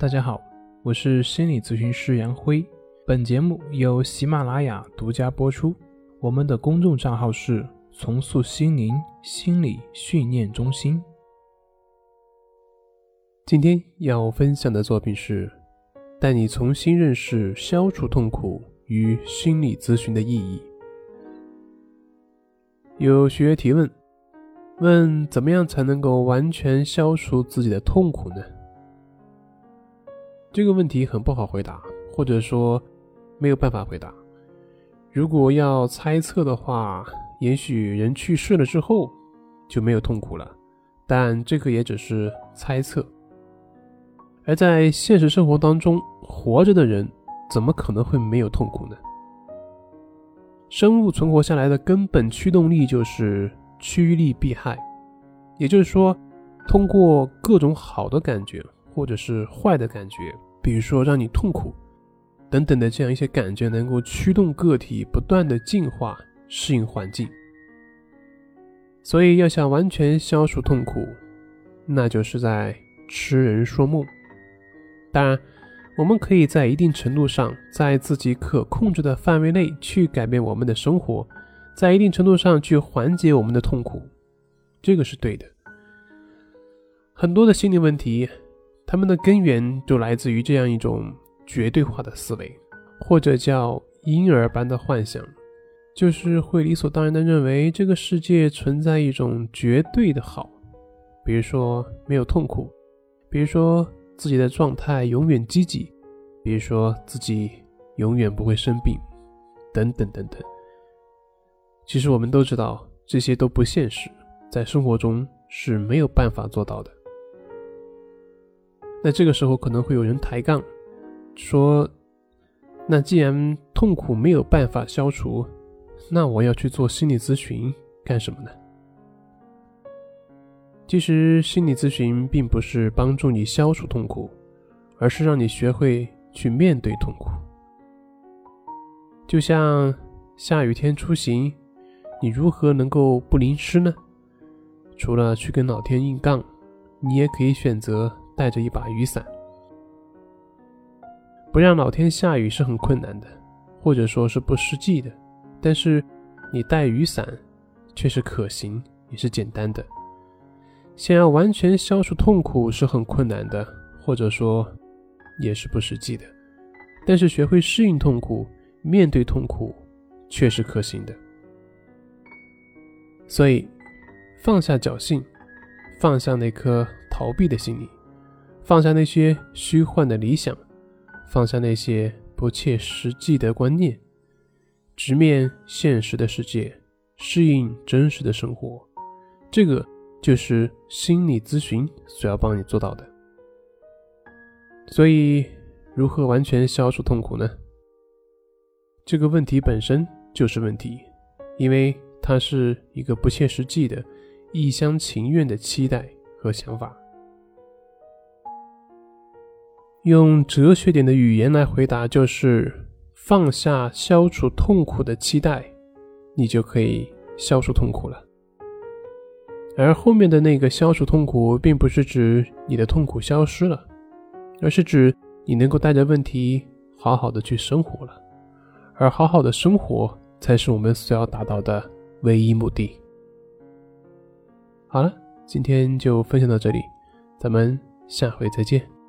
大家好，我是心理咨询师杨辉。本节目由喜马拉雅独家播出。我们的公众账号是“重塑心灵心理训练中心”。今天要分享的作品是带你重新认识消除痛苦与心理咨询的意义。有学员提问，问怎么样才能够完全消除自己的痛苦呢？这个问题很不好回答，或者说没有办法回答。如果要猜测的话，也许人去世了之后就没有痛苦了，但这个也只是猜测。而在现实生活当中，活着的人怎么可能会没有痛苦呢？生物存活下来的根本驱动力就是趋利避害，也就是说，通过各种好的感觉。或者是坏的感觉，比如说让你痛苦等等的这样一些感觉，能够驱动个体不断的进化、适应环境。所以要想完全消除痛苦，那就是在痴人说梦。当然，我们可以在一定程度上，在自己可控制的范围内去改变我们的生活，在一定程度上去缓解我们的痛苦，这个是对的。很多的心理问题。他们的根源就来自于这样一种绝对化的思维，或者叫婴儿般的幻想，就是会理所当然的认为这个世界存在一种绝对的好，比如说没有痛苦，比如说自己的状态永远积极，比如说自己永远不会生病，等等等等。其实我们都知道这些都不现实，在生活中是没有办法做到的。那这个时候可能会有人抬杠，说：“那既然痛苦没有办法消除，那我要去做心理咨询干什么呢？”其实，心理咨询并不是帮助你消除痛苦，而是让你学会去面对痛苦。就像下雨天出行，你如何能够不淋湿呢？除了去跟老天硬杠，你也可以选择。带着一把雨伞，不让老天下雨是很困难的，或者说是不实际的。但是你带雨伞却是可行，也是简单的。想要完全消除痛苦是很困难的，或者说也是不实际的。但是学会适应痛苦，面对痛苦却是可行的。所以放下侥幸，放下那颗逃避的心理。放下那些虚幻的理想，放下那些不切实际的观念，直面现实的世界，适应真实的生活，这个就是心理咨询所要帮你做到的。所以，如何完全消除痛苦呢？这个问题本身就是问题，因为它是一个不切实际的、一厢情愿的期待和想法。用哲学点的语言来回答，就是放下消除痛苦的期待，你就可以消除痛苦了。而后面的那个消除痛苦，并不是指你的痛苦消失了，而是指你能够带着问题好好的去生活了。而好好的生活，才是我们所要达到的唯一目的。好了，今天就分享到这里，咱们下回再见。